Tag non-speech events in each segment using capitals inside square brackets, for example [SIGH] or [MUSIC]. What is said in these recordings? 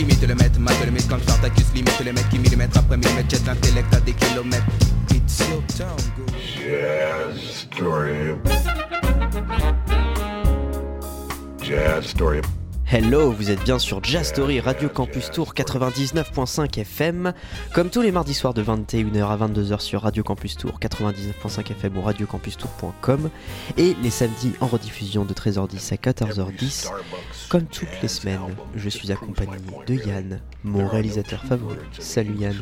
Imite le maître, mate le mythe comme Spartacus, limite le mec qui millimètre après millimètre, jette l'intellect à des kilomètres. It's your town, go. Jazz, story. Jazz, story. Hello, vous êtes bien sur Jazz Story Radio Campus Tour 99.5 FM, comme tous les mardis soirs de 21h à 22h sur Radio Campus Tour 99.5 FM ou radiocampustour.com et les samedis en rediffusion de 13h10 à 14h10. Comme toutes les semaines, je suis accompagné de Yann, mon réalisateur favori. Salut Yann.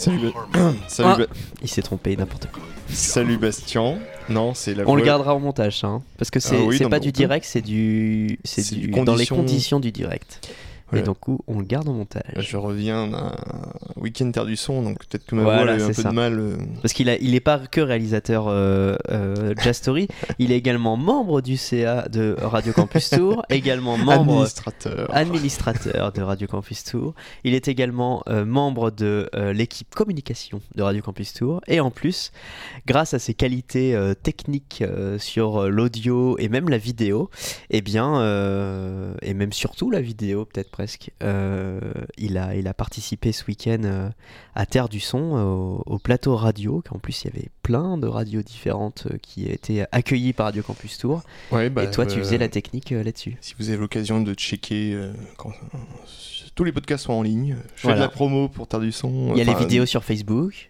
Salut, Ba- [COUGHS] Salut, Ah, Ba- il s'est trompé, n'importe quoi. Salut Bastien. Non, c'est la On le gardera au montage, hein, parce que c'est Ah oui, pas du direct, c'est du, c'est du, dans les conditions du direct. Et donc, on le garde au montage. Je reviens d'un week-end terre du son, donc peut-être que ma Voilà, voix a eu un peu ça. de mal. euh, Parce qu'il a, il est pas que réalisateur euh, euh, Jazz Story, [LAUGHS] il est également membre du CA de Radio Campus Tour, [LAUGHS] également membre administrateur. administrateur de Radio Campus Tour. Il est également euh, membre de l'équipe communication de Radio Campus Tour. Et en plus, grâce à ses qualités techniques sur l'audio et même la vidéo, eh bien, et même surtout la vidéo peut-être presque, euh, il, a, il a participé ce week-end euh, à Terre du Son, euh, au, au plateau radio. En plus, il y avait plein de radios différentes euh, qui étaient accueillies par Radio Campus Tour. Ouais, bah, et toi, tu faisais la technique là-dessus. Si vous avez l'occasion de checker quand tous les podcasts sont en ligne, je fais Voilà. de la promo pour Terre du son. Il y a les vidéos sur Facebook.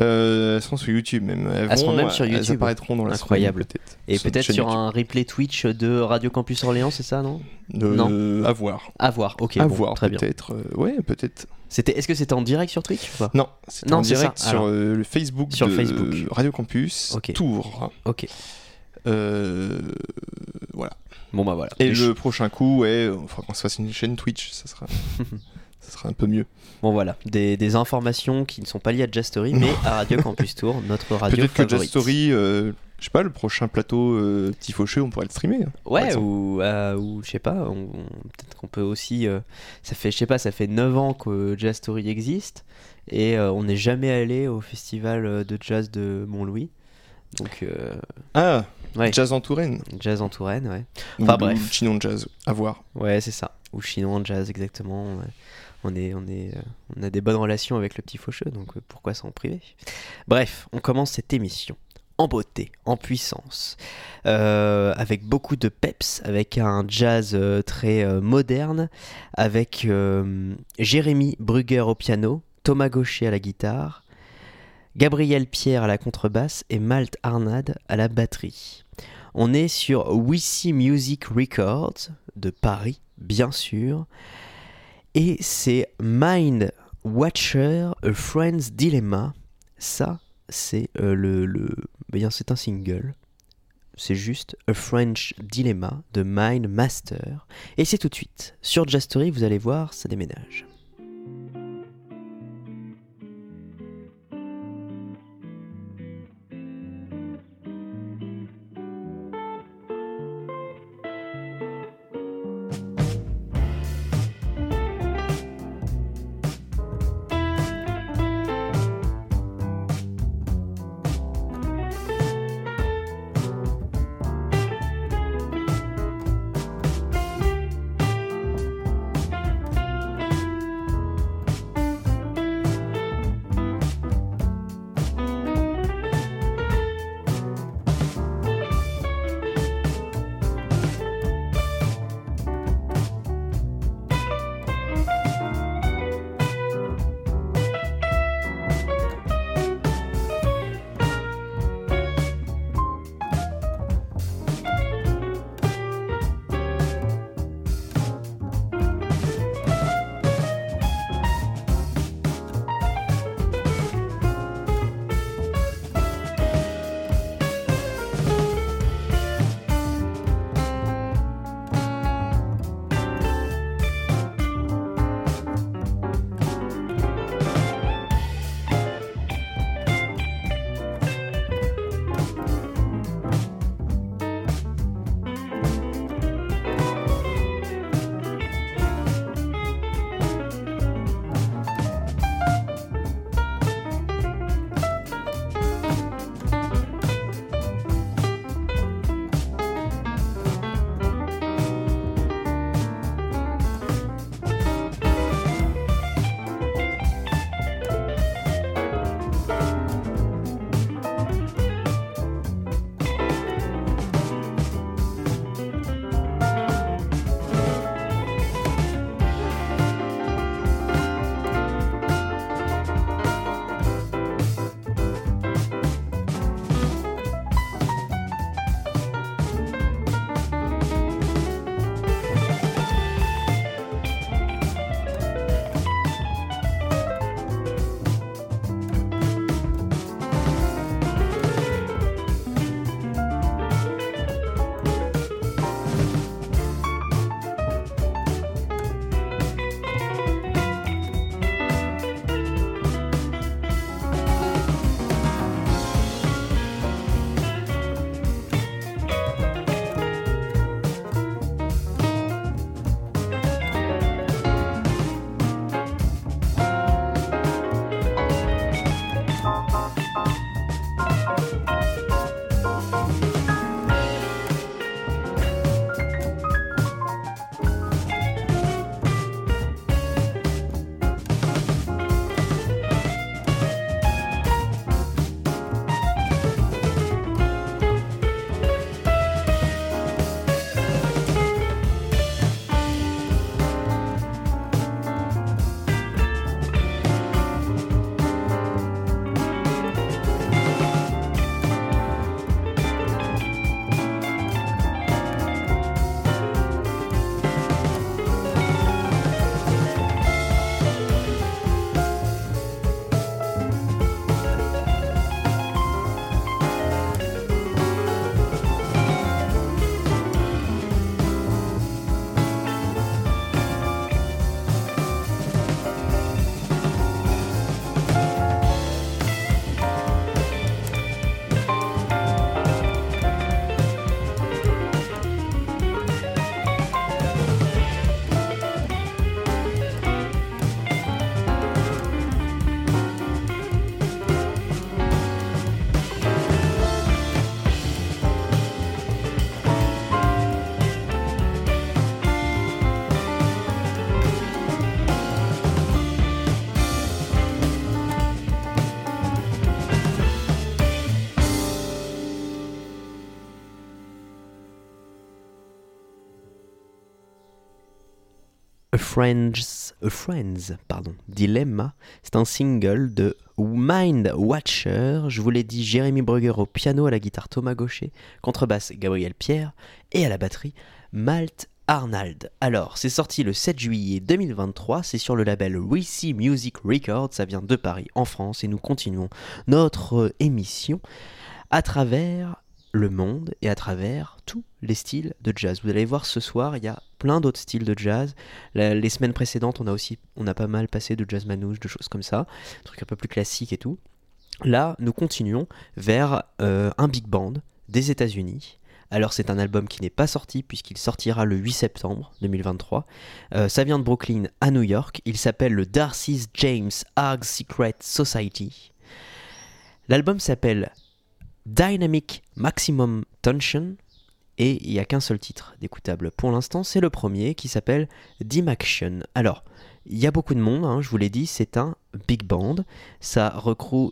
Euh, elles seront sur YouTube même. Elles, seront vont- même sur Elles YouTube. apparaîtront dans la Incroyable. semaine. Et peut-être sur YouTube. un replay Twitch de Radio Campus Orléans, c'est ça, non? De- Non. À voir. À voir, ok. à bon, voir peut-être. euh, ouais, peut-être. C'était, est-ce que c'était en direct sur Twitch ou pas? Non, Non, en direct ça. sur Alors. euh, le Facebook Sur de Facebook. Radio Campus Ok. Tours. Ok. Euh, voilà. Bon bah voilà. Et le prochain coup, ouais, il faudra qu'on se fasse une chaîne Twitch, ça sera, [LAUGHS] ça sera un peu mieux. Bon voilà, des, des informations qui ne sont pas liées à Jazz Story, mais à Radio [LAUGHS] Campus Tour, notre radio Peut-être que Jazz favorite. Story, euh, je sais pas, le prochain plateau euh, Petit on pourrait le streamer. hein, par Ouais, exemple. ou, euh, ou je sais pas, on- on- peut-être qu'on peut aussi. euh, ça fait, je sais pas, ça fait 9 ans que Jazz Story existe et euh, on n'est jamais allé au festival euh, de jazz de Montlouis. Donc, euh, Ah, ouais, Jazz en Touraine. jazz en Touraine, ouais. Ou- Enfin, ou bref. Chinon Jazz, à voir. Ouais, c'est ça. Ou chinois en jazz, exactement. ouais. Euh, on a des bonnes relations avec le petit faucheux, donc euh, pourquoi s'en priver? Bref, on commence cette émission en beauté, en puissance, euh, avec beaucoup de peps, avec un jazz très moderne, avec Jérémy Brugger au piano, Thomas Gaucher à la guitare, Gabriel Pierre à la contrebasse et Malte Arnad à la batterie. On est sur Wissy Music Records de Paris, bien sûr. Et c'est Mind Watcher, A Friend's Dilemma. Ça, c'est euh, le, le- bien, c'est un single. C'est juste A French Dilemma de Mind Master. Et c'est tout de suite. Sur Jazz Story, vous allez voir, ça déménage. Friend's, A Friend's pardon, Dilemma. C'est un single de Mind Watcher. Je vous l'ai dit, Jérémy Brugger au piano, à la guitare Thomas Gaucher, contrebasse Gabriel Pierre et à la batterie Malte Arnold. Alors, c'est sorti le 7 juillet 2023, c'est sur le label Recy Music Records, ça vient de Paris en France et nous continuons notre émission à travers le monde et à travers tous les styles de jazz. Vous allez voir ce soir, il y a plein d'autres styles de jazz. Les semaines précédentes, on a aussi, on a pas mal passé de jazz manouche, de choses comme ça, trucs un peu plus classiques et tout. Là, nous continuons vers euh, un big band des États-Unis. Alors c'est un album qui n'est pas sorti puisqu'il sortira le 8 septembre 2023. Euh, ça vient de Brooklyn à New York. Il s'appelle le Darcy's James Arg Secret Society. L'album s'appelle Dynamic Maximum Tension et il n'y a qu'un seul titre d'écoutable pour l'instant, c'est le premier qui s'appelle Dim Action. Alors, il y a beaucoup de monde, hein, je vous l'ai dit, c'est un big band. Ça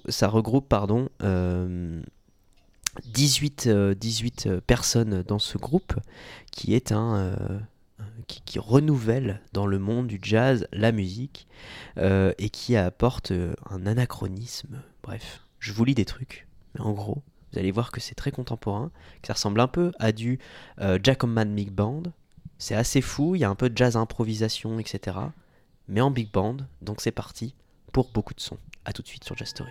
ça regroupe pardon, euh, 18, euh, 18 euh, personnes dans ce groupe qui est un. euh, qui, renouvelle dans le monde du jazz la musique euh, et qui apporte euh, un anachronisme. Bref, je vous lis des trucs, mais en gros, vous allez voir que c'est très contemporain, que ça ressemble un peu à du euh, Jacob Big Band. C'est assez fou, il y a un peu de jazz improvisation, etc. Mais en big band, donc c'est parti pour beaucoup de sons. A tout de suite sur Jazz Story.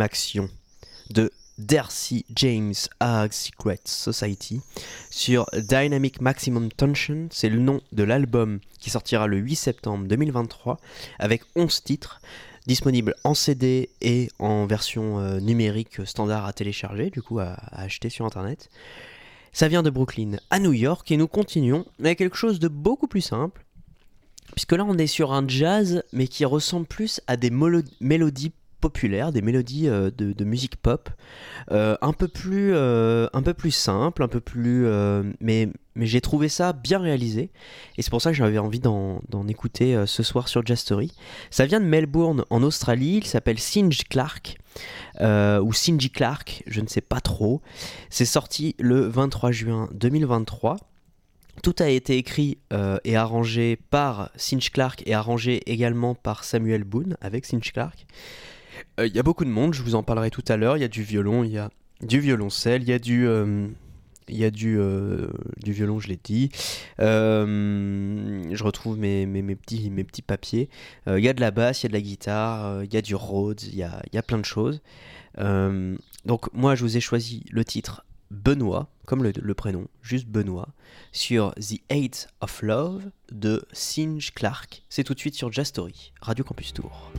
Action de Darcy James Ag Secret Society sur Dynamic Maximum Tension. C'est le nom de l'album qui sortira le 8 septembre 2023 avec 11 titres disponibles en CD et en version euh, numérique standard à télécharger, du coup à, à acheter sur internet. Ça vient de Brooklyn à New York et nous continuons avec quelque chose de beaucoup plus simple. Puisque là on est sur un jazz mais qui ressemble plus à des mélodies populaires, des mélodies euh, de, musique pop, euh, un peu plus, euh, un peu plus simple, un peu plus, mais, mais j'ai trouvé ça bien réalisé, et c'est pour ça que j'avais envie d'en écouter ce soir sur Jazz Story. Ça vient de Melbourne, en Australie, il s'appelle Singe Clark. ou Singy Clark, je ne sais pas trop. C'est sorti le 23 juin 2023. Tout a été écrit et arrangé par Singe Clark et arrangé également par Samuel Boone avec Singe Clark. Il euh, y a beaucoup de monde, je vous en parlerai tout à l'heure. Il y a du violon, il y a du violoncelle, il y a du. Euh, y a euh, du violon, je l'ai dit. je retrouve mes, mes, mes, petits, mes petits papiers. Il y a de la basse, il y a de la guitare, il y a du Rhodes, il y a, y a plein de choses. donc moi, je vous ai choisi le titre Benoît, comme le, prénom, juste Benoît, sur The Eight of Love de Singe Clark. C'est tout de suite sur Jazz Story, Radio Campus Tour.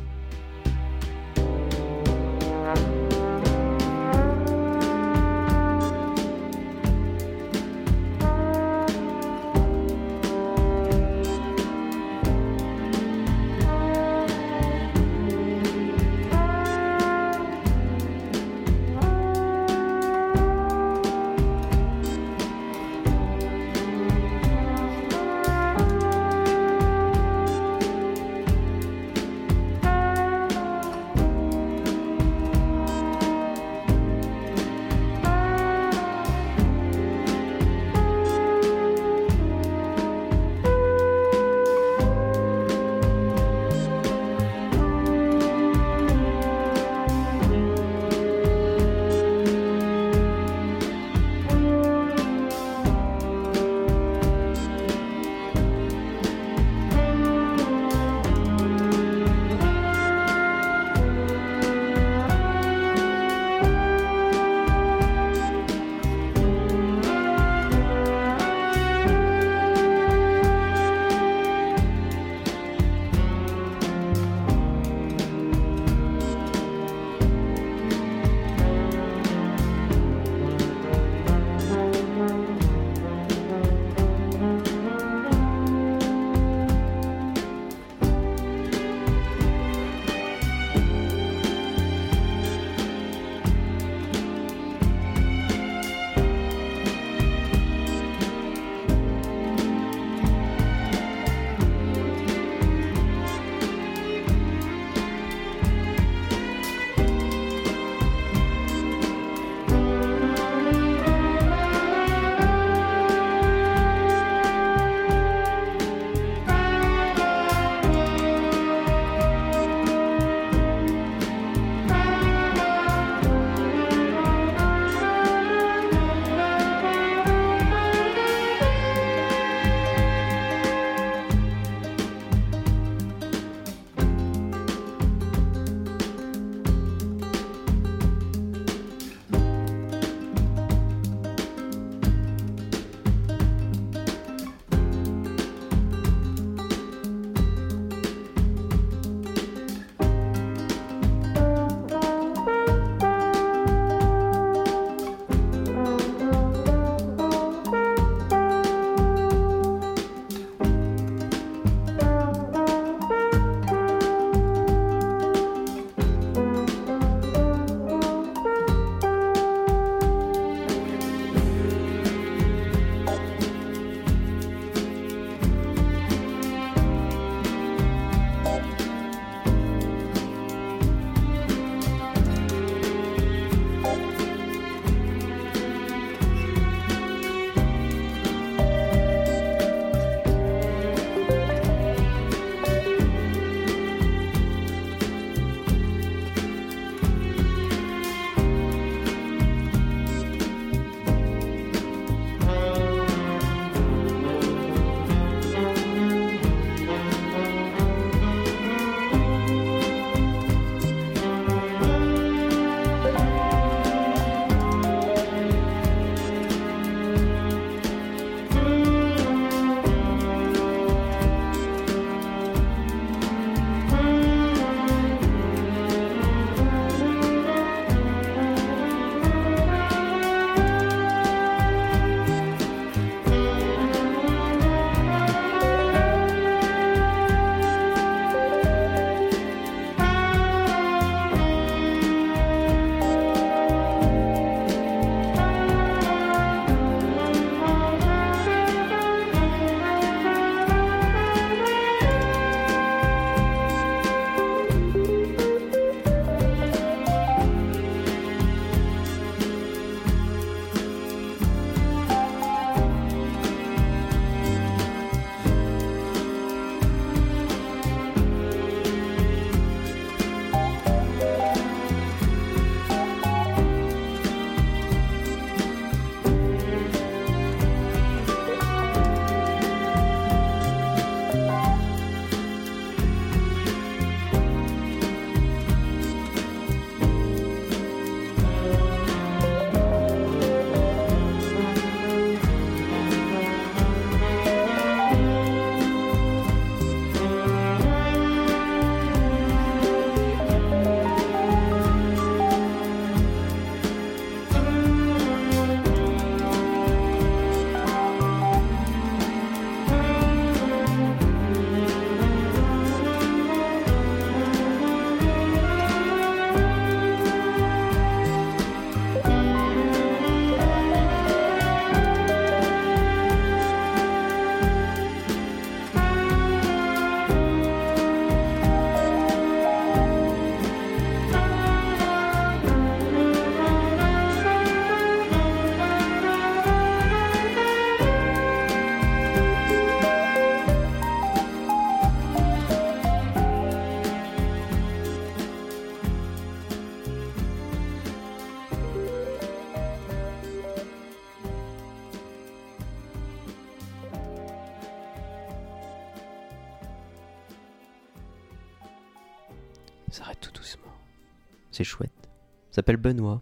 Benoît.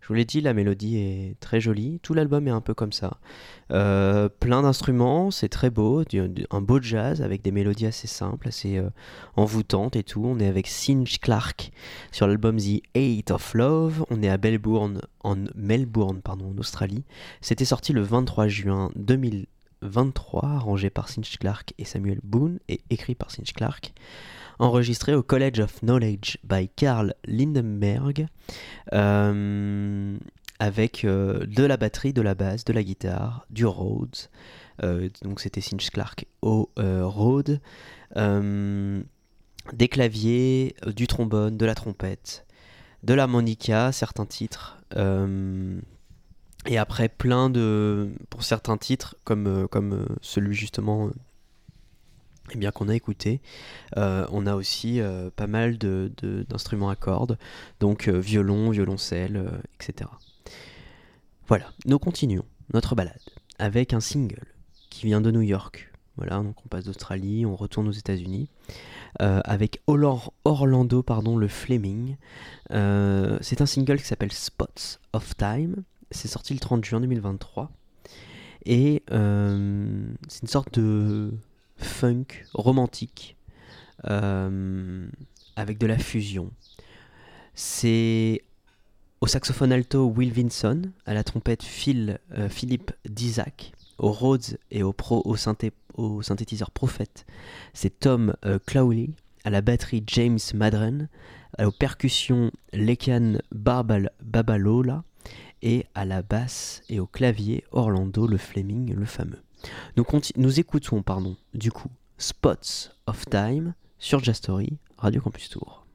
Je vous l'ai dit, la mélodie est très jolie. Tout l'album est un peu comme ça. Euh, plein d'instruments, c'est très beau. un beau jazz avec des mélodies assez simples, assez euh, envoûtantes et tout. On est avec Cinch Clark sur l'album The Eight of Love. On est à Melbourne, en Melbourne, pardon, en Australie. C'était sorti le 23 juin 2023, arrangé par Cinch Clark et Samuel Boone et écrit par Cinch Clark. Enregistré au College of Knowledge by Carl Lindenberg, euh, avec euh, de la batterie, de la basse, de la guitare, du Rhodes. Euh, donc c'était Cinch Clark au Rhodes. Des claviers, du trombone, de la trompette, de l'harmonica, certains titres. et après, plein de. Pour certains titres, comme, comme celui justement. Eh bien qu'on a écouté, euh, on a aussi euh, pas mal de- de- d'instruments à cordes, donc euh, violon, violoncelle, etc. Voilà, nous continuons notre balade avec un single qui vient de New York. Voilà, donc on passe d'Australie, on retourne aux États-Unis avec Orla- Orlando, pardon, le Fleming. C'est un single qui s'appelle Spots of Time. C'est sorti le 30 juin 2023 et c'est une sorte de funk romantique euh, avec de la fusion. C'est au saxophone alto Will Vinson, à la trompette Phil, euh, Philippe Dizak, au Rhodes et au, pro, synthé, au synthétiseur Prophet, c'est Tom euh, Clowley, à la batterie James Madren, aux percussions Lekan Babalola et à la basse et au clavier Orlando le Fleming le fameux. Nous, écoutons pardon, du coup Spots of Time sur Jastory, Radio Campus Tour.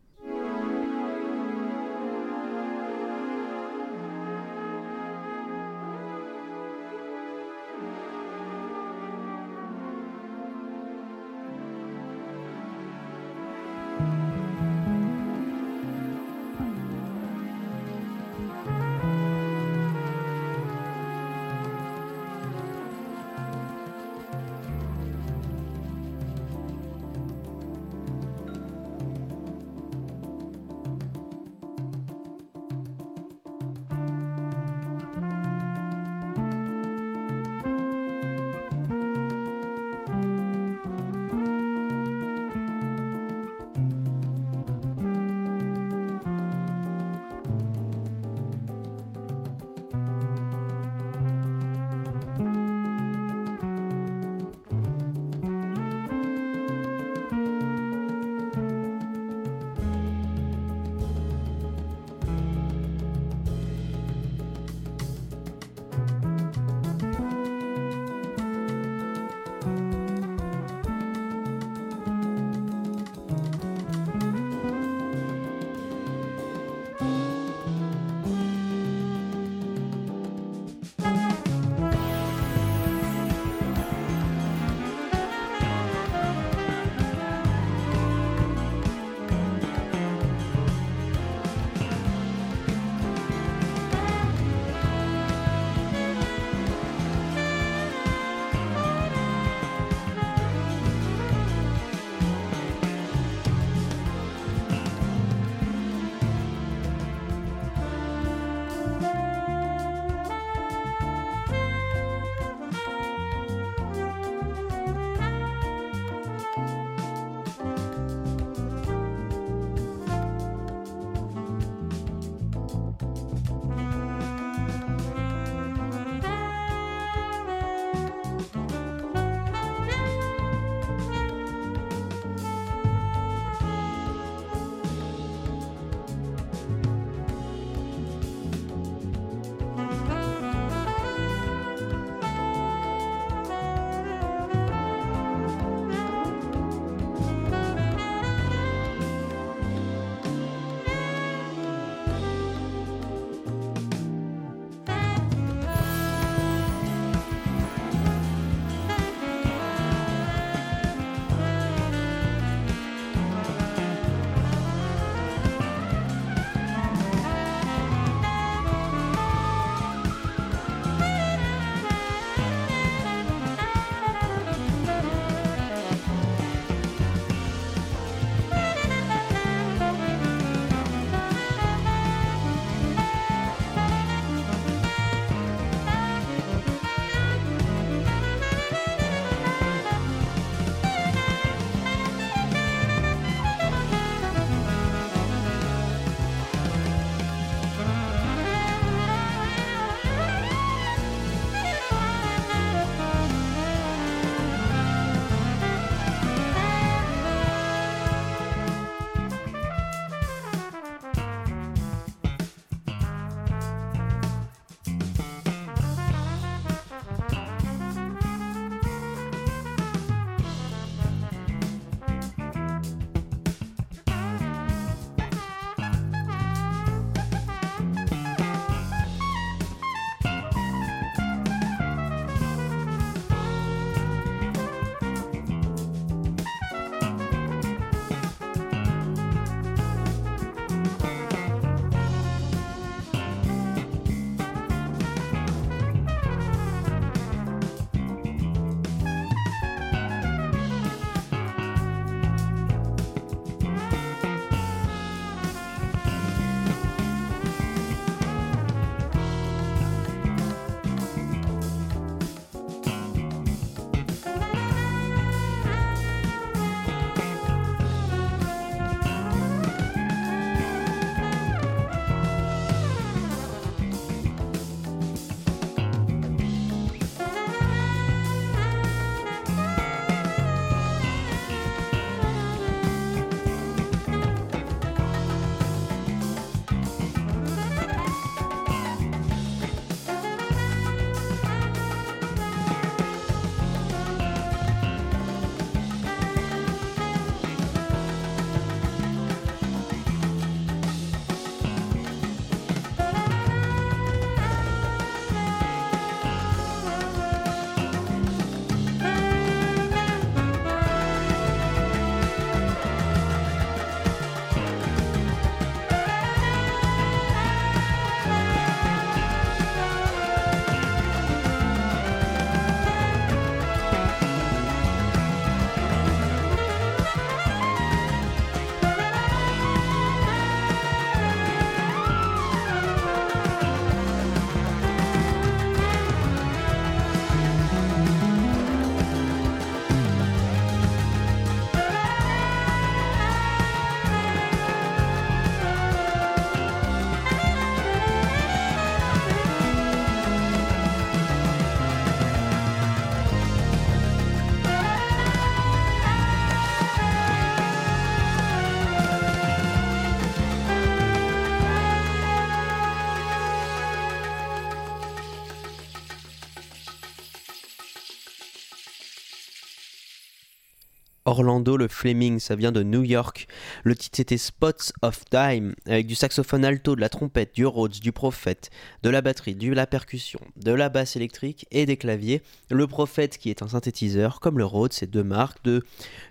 Orlando le Fleming, ça vient de New York. Le titre c'était Spots of Time, avec du saxophone alto, de la trompette, du Rhodes, du Prophète, de la batterie, de la percussion, de la basse électrique et des claviers. Le Prophète qui est un synthétiseur, comme le Rhodes, c'est deux marques de,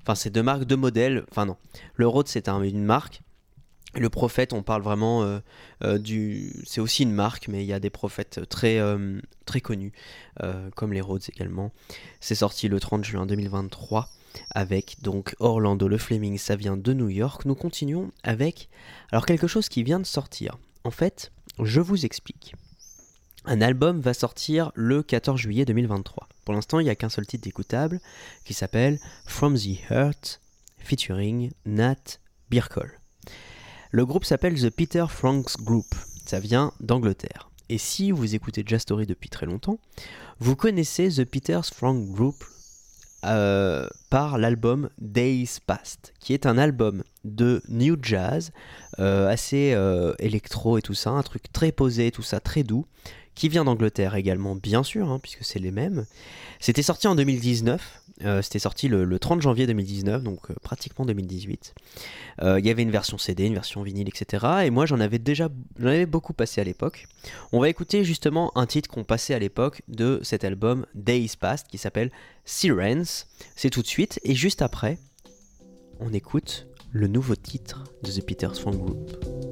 enfin c'est deux marques modèles. Enfin non, le Rhodes c'est un- une marque. Le prophète, on parle vraiment euh, euh, du. C'est aussi une marque, mais il y a des prophètes très, euh, très connus, comme les Rhodes également. C'est sorti le 30 juin 2023 avec donc Orlando le Fleming, ça vient de New York. Nous continuons avec alors quelque chose qui vient de sortir. En fait, je vous explique. Un album va sortir le 14 juillet 2023. Pour l'instant, il n'y a qu'un seul titre d'écoutable qui s'appelle From the Heart featuring Nat Birkle. Le groupe s'appelle The Peter Franks Group. Ça vient d'Angleterre. Et si vous écoutez Jazz Story depuis très longtemps, vous connaissez The Peter Franks Group euh, par l'album Days Past, qui est un album de new jazz, euh, assez euh, électro et tout ça, un truc très posé, tout ça, très doux, qui vient d'Angleterre également, bien sûr, hein, puisque c'est les mêmes. C'était sorti en 2019, euh, c'était sorti le, le 30 janvier 2019, donc euh, pratiquement 2018. Euh, Il y avait une version CD, une version vinyle, etc. Et moi j'en avais déjà avais beaucoup passé à l'époque. On va écouter justement un titre qu'on passait à l'époque de cet album Days Past qui s'appelle Sirens. C'est tout de suite. Et juste après, on écoute le nouveau titre de The Peters Fan Group.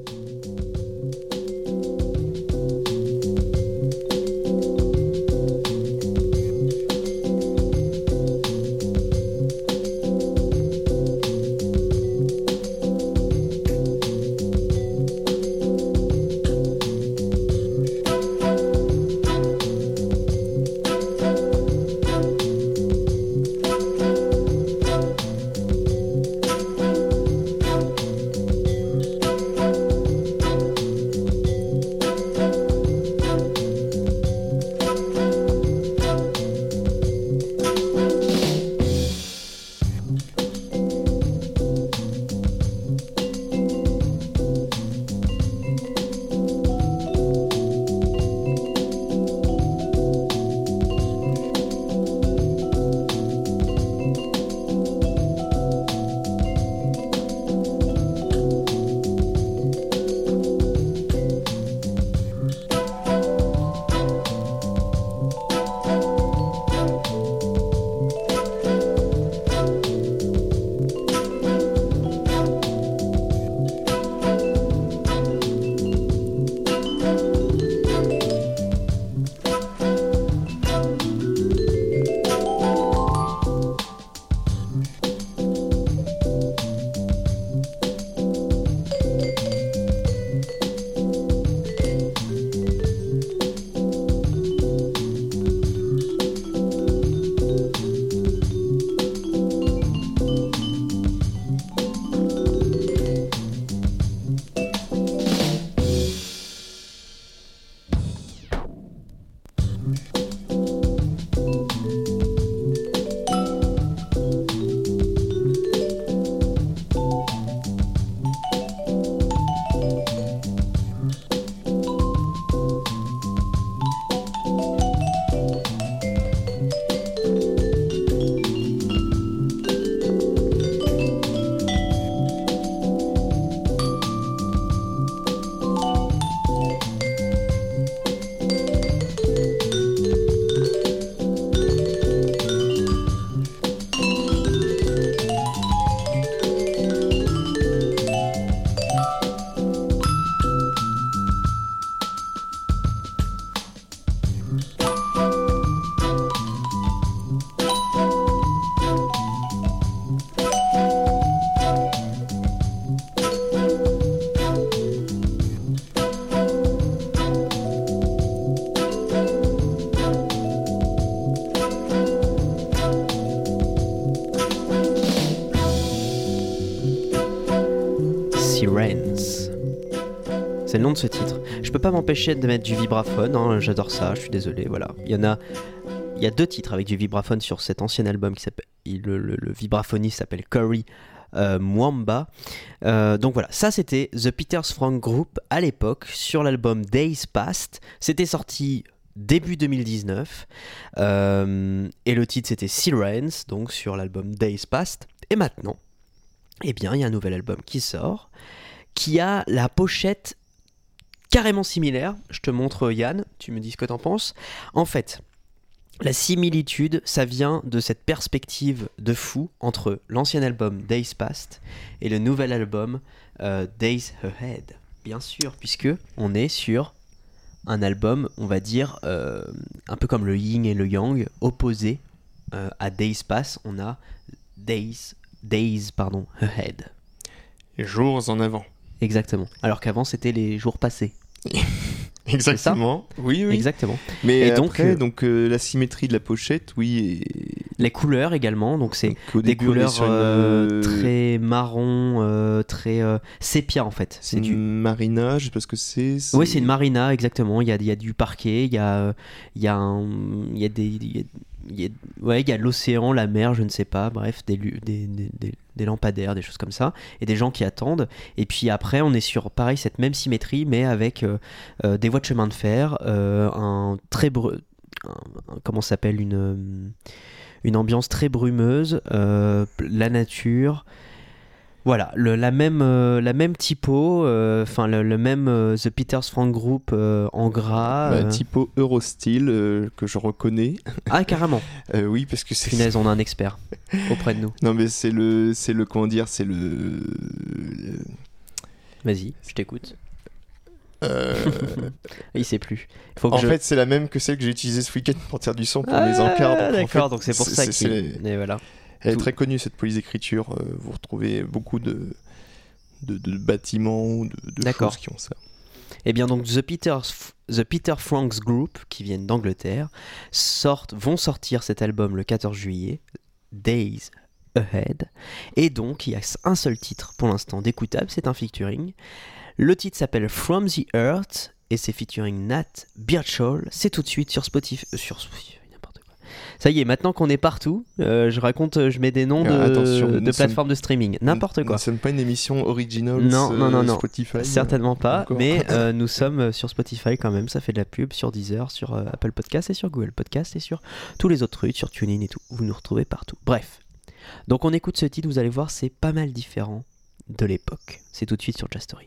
De ce titre. Je peux pas m'empêcher de mettre du vibraphone, hein, j'adore ça, je suis désolé, voilà. Il y en a, il y a deux titres avec du vibraphone sur cet ancien album qui s'appelle, le vibraphoniste s'appelle Curry euh, Mwamba. Euh, donc voilà, ça c'était The Peters Frank Group à l'époque sur l'album Days Past. C'était sorti début 2019 euh, et le titre c'était Sirens, donc sur l'album Days Past. Et maintenant, eh bien, il y a un nouvel album qui sort, qui a la pochette carrément similaire. Je te montre Yann, tu me dis ce que t'en penses. En fait, la similitude, ça vient de cette perspective de fou entre l'ancien album Days Past et le nouvel album euh, Days Ahead. Bien sûr, puisque on est sur un album, on va dire, euh, un peu comme le yin et le yang, opposé euh, à Days Pass, on a Days, Days pardon, Ahead. Les jours en avant. Exactement. Alors qu'avant, c'était les jours passés. [LAUGHS] Exactement. Oui, oui. Exactement. Mais Et donc, après, euh, donc, euh, la symétrie de la pochette, oui. Et... Les couleurs également, donc c'est des couleurs une, euh, très marron, euh, très sépia en fait. C'est du. marina, je sais pas ce que c'est. Oui, c'est une marina, exactement. Il y a, il y a du parquet, il y a, il y a, un- il y a des. il y a- il ouais, y a l'océan, la mer, je ne sais pas, bref, des, lampadaires, des choses comme ça, et des gens qui attendent. Et puis après, on est sur, pareil, cette même symétrie, mais avec euh, euh, des voies de chemin de fer, euh, un très. s'appelle une, ambiance très brumeuse, la nature. Voilà, le- la, même, euh, la même typo, euh, enfin le, le même euh, The Peters Frank Group en gras. Bah, typo Eurostyle que je reconnais. Ah, carrément. [LAUGHS] Oui, parce que c'est. Punaise, [LAUGHS] on a un expert auprès de nous. Non, mais c'est le, c'est le comment dire, c'est le. Vas-y, je t'écoute. euh, [LAUGHS] Il sait plus. Faut que en je... fait, c'est la même que celle que j'ai utilisée ce week-end pour faire du son pour Ah, mes encarts. donc en D'accord, fait, donc c'est pour ça Et voilà. Elle est très connue cette police d'écriture. euh, vous retrouvez beaucoup de, de, de bâtiments, de, de choses qui ont ça. Eh bien donc The Peter, The Peter Franks Group, qui viennent d'Angleterre, sortent, vont sortir cet album le 14 juillet, Days Ahead. Et donc il y a un seul titre pour l'instant d'écoutable, c'est un featuring. Le titre s'appelle From the Earth et c'est featuring Nat Birchall. C'est tout de suite sur Spotify. euh, sur Spotify. Ça y est, maintenant qu'on est partout, euh, je raconte, euh, je mets des noms de, Ah, attention, de plateformes de streaming. N'importe quoi. ne sommes pas une émission original Non, non, non, non. Spotify. Certainement pas, Encore. mais [LAUGHS] euh, nous sommes euh, sur Spotify quand même, ça fait de la pub sur Deezer, sur euh, Apple Podcast et sur Google Podcast et sur tous les autres trucs, sur TuneIn et tout. Vous nous retrouvez partout. Bref. Donc on écoute ce titre, vous allez voir, c'est pas mal différent de l'époque. C'est tout de suite sur Jastory.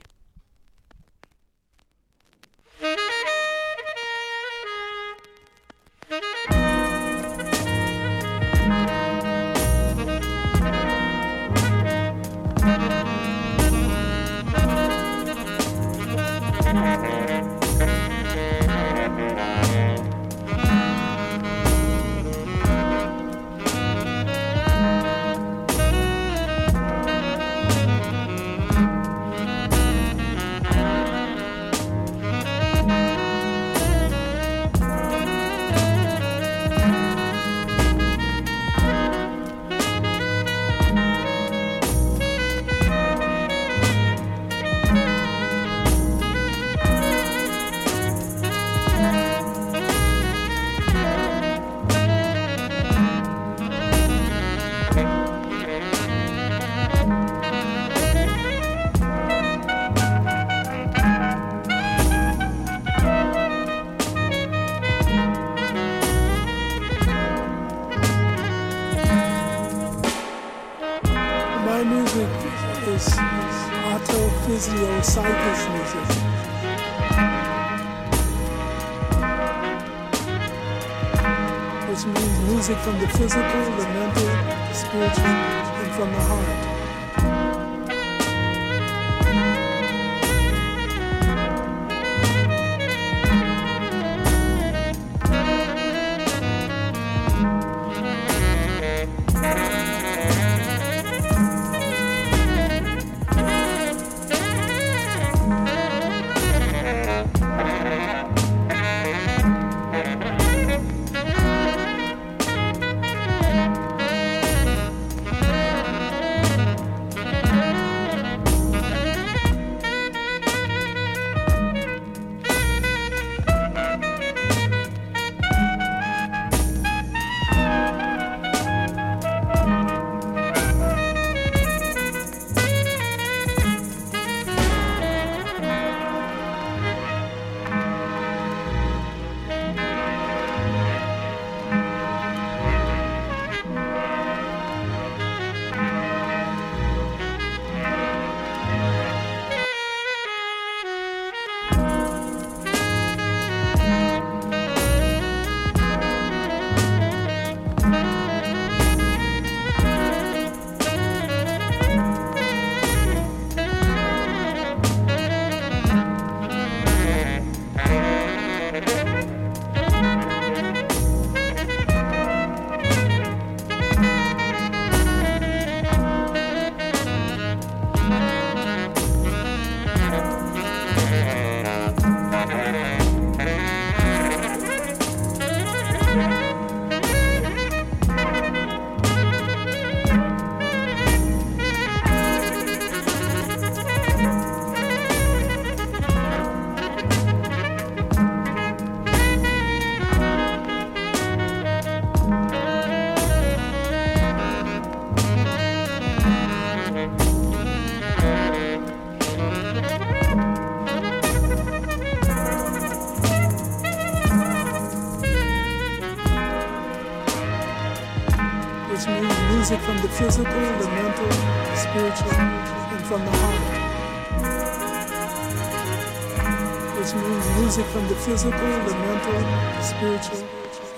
Which means music from the physical, the mental, the spiritual,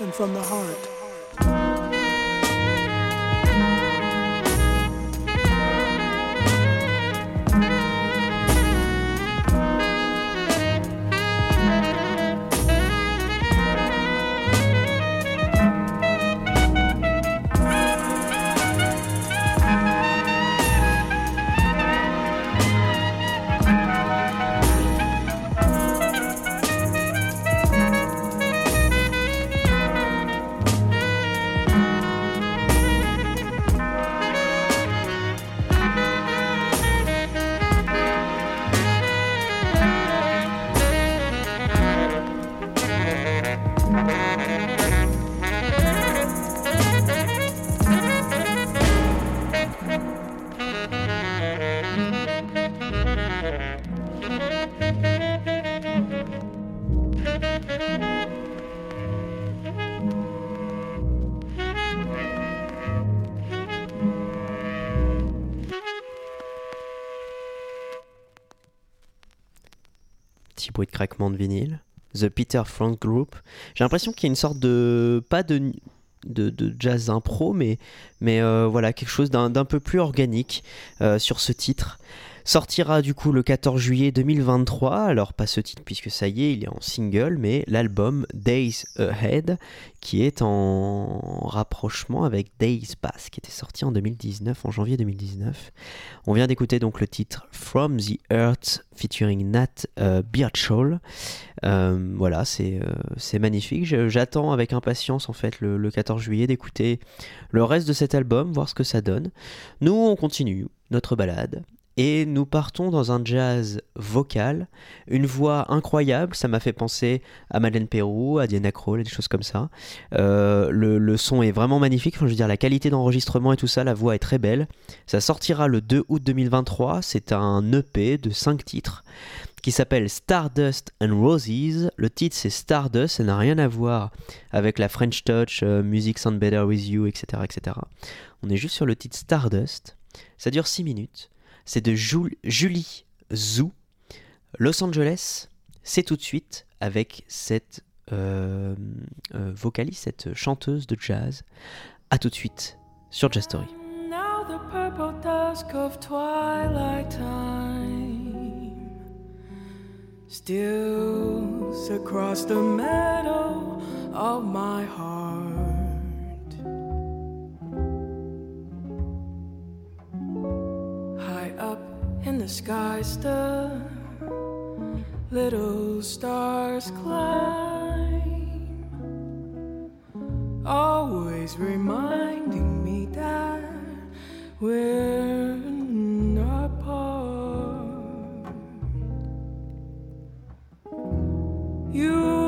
and from the heart. De vinyle. The Peter Frank Group. J'ai l'impression qu'il y a une sorte de. pas de. De, de jazz impro, mais, mais euh, voilà, quelque chose d'un d'un peu plus organique euh, sur ce titre. Sortira du coup le 14 juillet 2023, alors pas ce titre puisque ça y est, il est en single, mais l'album Days Ahead qui est en rapprochement avec Days Pass qui était sorti en 2019, en janvier 2019. On vient d'écouter donc le titre From the Earth featuring Nat euh, Birchall. Euh, voilà, c'est euh, magnifique. J'attends avec impatience en fait le, le 14 juillet d'écouter le reste de cet album, voir ce que ça donne. Nous, on continue notre balade. Et nous partons dans un jazz vocal, une voix incroyable, ça m'a fait penser à Madeleine Pérou, à Diana Krall, des choses comme ça. Euh, le, son est vraiment magnifique, je veux dire la qualité d'enregistrement et tout ça, la voix est très belle. Ça sortira le 2 août 2023, c'est un EP de 5 titres qui s'appelle Stardust and Roses. Le titre c'est Stardust, ça n'a rien à voir avec la French Touch, euh, Music Sound Better With You, etc., etc. On est juste sur le titre Stardust. Ça dure 6 minutes. C'est de Jul- Julie Zhu. Los Angeles, c'est tout de suite avec cette euh, euh, vocaliste, cette chanteuse de jazz. À tout de suite sur Jazz Story. Now the purple dusk of twilight time steals across the meadow of my heart. In the skies, the little stars climb, always reminding me that we're not apart. You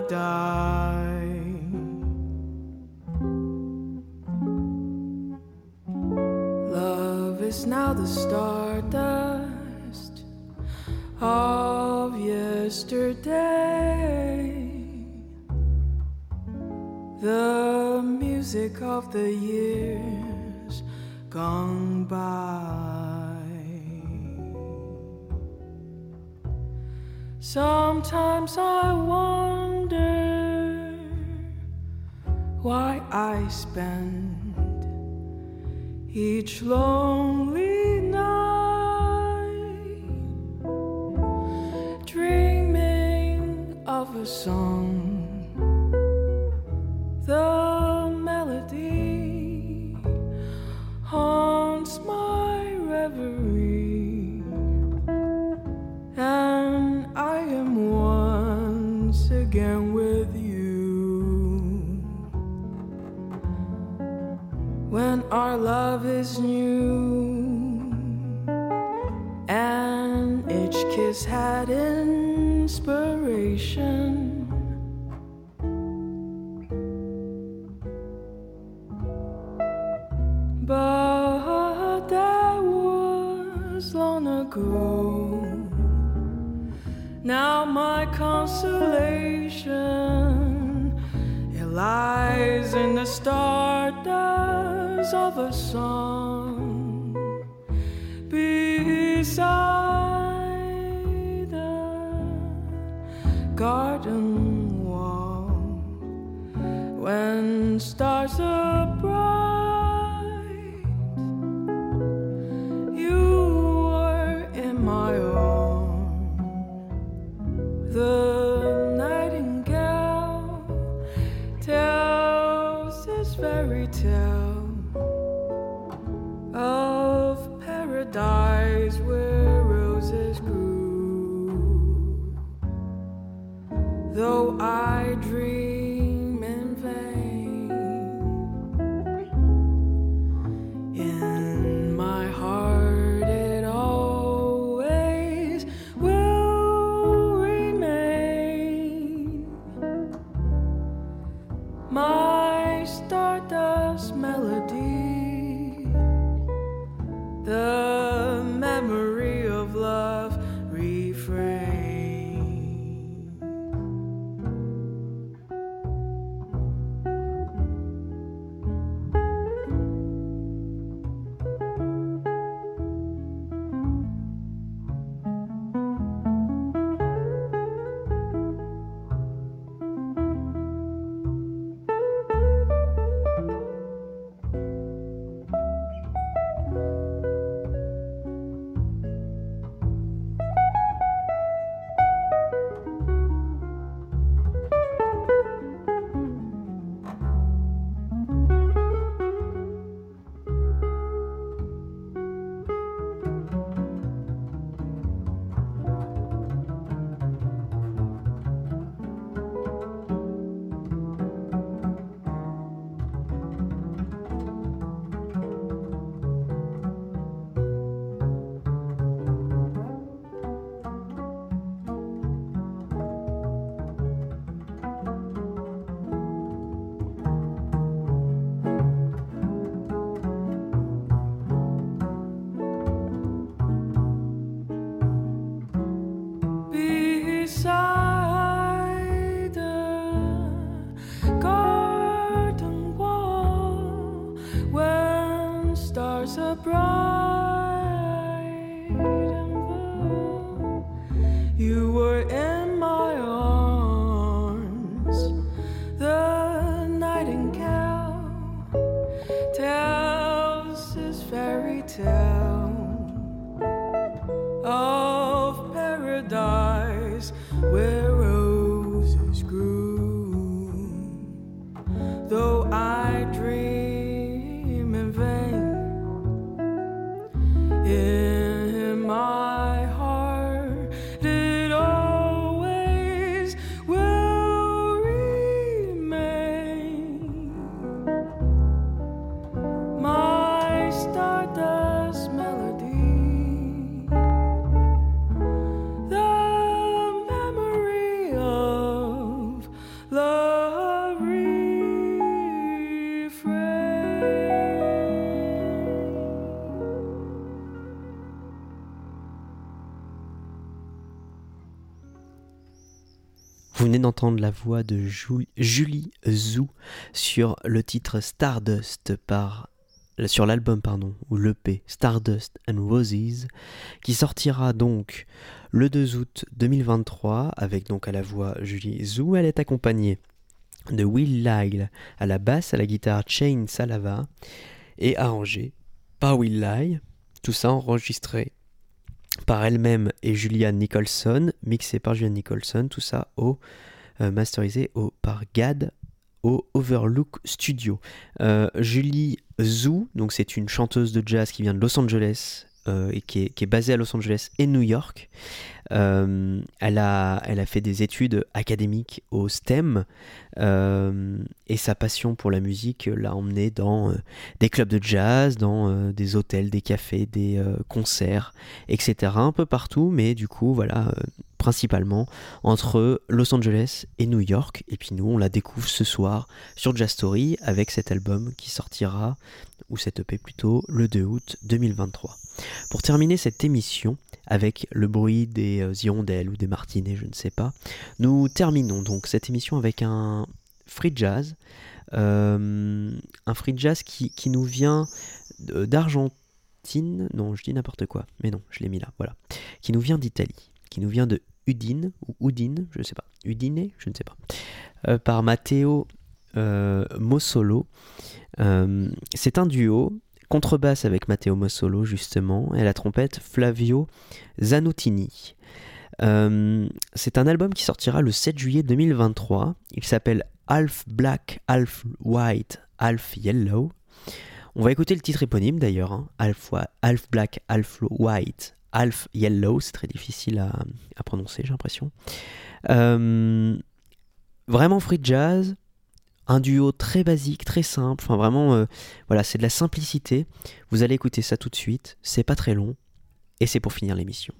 not die. Love is now the stardust of yesterday. The music of the years gone by. Sometimes I why I spend each lonely night dreaming of a song our love is new, and each kiss had inspiration. But that was long ago. Now my consolation it lies in the stardust of a song beside the garden wall when stars are bright. Paradise where roses grew. Though I dream d'entendre la voix de Ju- Julie Zou sur le titre Stardust par sur l'album pardon ou l'EP Stardust and Roses qui sortira donc le 2 août 2023 avec donc à la voix Julie Zou elle est accompagnée de Will Lyle à la basse à la guitare Chain Salava et arrangé par Will Lyle. Tout ça enregistré par elle-même et Julian Nicholson, mixé par Julian Nicholson, tout ça au masterisé au, par Gad au Overlook Studio. Euh, Julie Zhu, donc c'est une chanteuse de jazz qui vient de Los Angeles euh, et qui est, basée à Los Angeles et New York. Euh, elle, a, fait des études académiques au STEM euh, et sa passion pour la musique l'a emmenée dans euh, des clubs de jazz, dans euh, des hôtels, des cafés, des euh, concerts, etc. Un peu partout, mais du coup, voilà, euh, principalement entre Los Angeles et New York. Et puis nous, on la découvre ce soir sur Jazz Story avec cet album qui sortira, ou cette EP plutôt, le 2 août 2023. Pour terminer cette émission, avec le bruit des euh, hirondelles ou des martinets, je ne sais pas. Nous terminons donc cette émission avec un free jazz, euh, un free jazz qui, qui nous vient d'Argentine, non je dis n'importe quoi, mais non, je l'ai mis là, voilà, qui nous vient d'Italie, qui nous vient de Udine, ou Udine, je ne sais pas, Udine, je ne sais pas, euh, par Matteo euh, Mossolo. Euh, C'est un duo contrebasse avec Matteo Mossolo justement et la trompette Flavio Zanutini. Euh, c'est un album qui sortira le 7 juillet 2023. Il s'appelle Half Black, Half White, Half Yellow. On va écouter le titre éponyme d'ailleurs, hein. Half, Half Black, Half White, Half Yellow. C'est très difficile à, prononcer, j'ai l'impression. Euh, vraiment free jazz, un duo très basique, très simple. Enfin, vraiment, euh, voilà, c'est de la simplicité. Vous allez écouter ça tout de suite. C'est pas très long. Et c'est pour finir l'émission.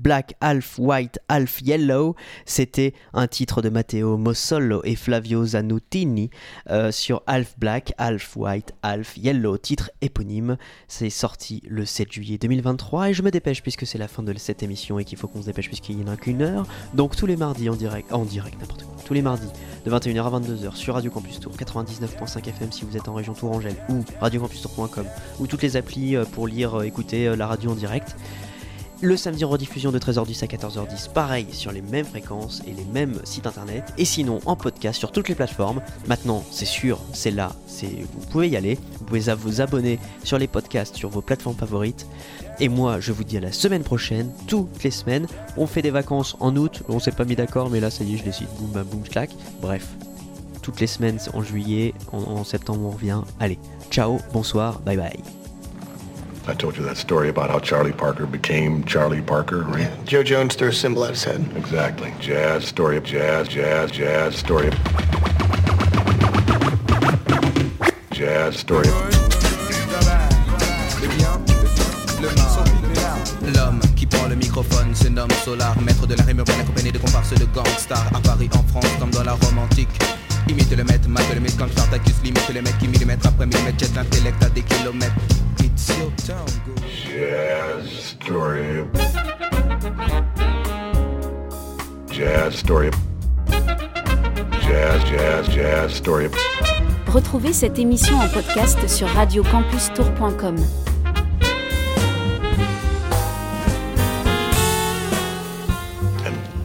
Black, Half White, Half Yellow. C'était un titre de Matteo Mossolo et Flavio Zanutini euh, sur Half Black, Half White, Half Yellow, titre éponyme. C'est sorti le 7 juillet 2023 et je me dépêche puisque c'est la fin de cette émission et qu'il faut qu'on se dépêche puisqu'il n'y en a qu'une heure. Donc tous les mardis en direct, en direct n'importe quoi, tous les mardis de 21h à 22h sur Radio Campus Tour 99.5 FM si vous êtes en région Tourangelle ou radiocampustour.com ou toutes les applis euh, pour lire, euh, écouter euh, la radio en direct. Le samedi rediffusion de 13h10 à 14h10, pareil sur les mêmes fréquences et les mêmes sites internet. Et sinon en podcast sur toutes les plateformes. Maintenant, c'est sûr, c'est là, vous pouvez y aller. Vous pouvez vous abonner sur les podcasts sur vos plateformes favorites. Et moi, je vous dis à la semaine prochaine, toutes les semaines. On fait des vacances en août, on s'est pas mis d'accord, mais là, ça y est, je décide. Boum, bam, boum, clac. Bref, toutes les semaines en juillet, en septembre, on revient. Allez, ciao, bonsoir, bye bye. I told you that story about how Charlie Parker became Charlie Parker, right? Joe Jones threw a symbol at his head. Exactly. Jazz, story of jazz, jazz, jazz, story of... Jazz, story of... L'homme qui prend le microphone, c'est Nom Solar, maître de la rime urbaine accompagné de comparses de gangsters à Paris, en France, comme dans la Rome antique. Imite le maître, mate le mythe quand Spartacus limite le mec qui millimètre après millimètre jette l'intellect à des kilomètres. It's your town, go. Jazz, story. Jazz, story. Jazz, jazz, jazz, story. Retrouvez cette émission en podcast sur radiocampustour.com.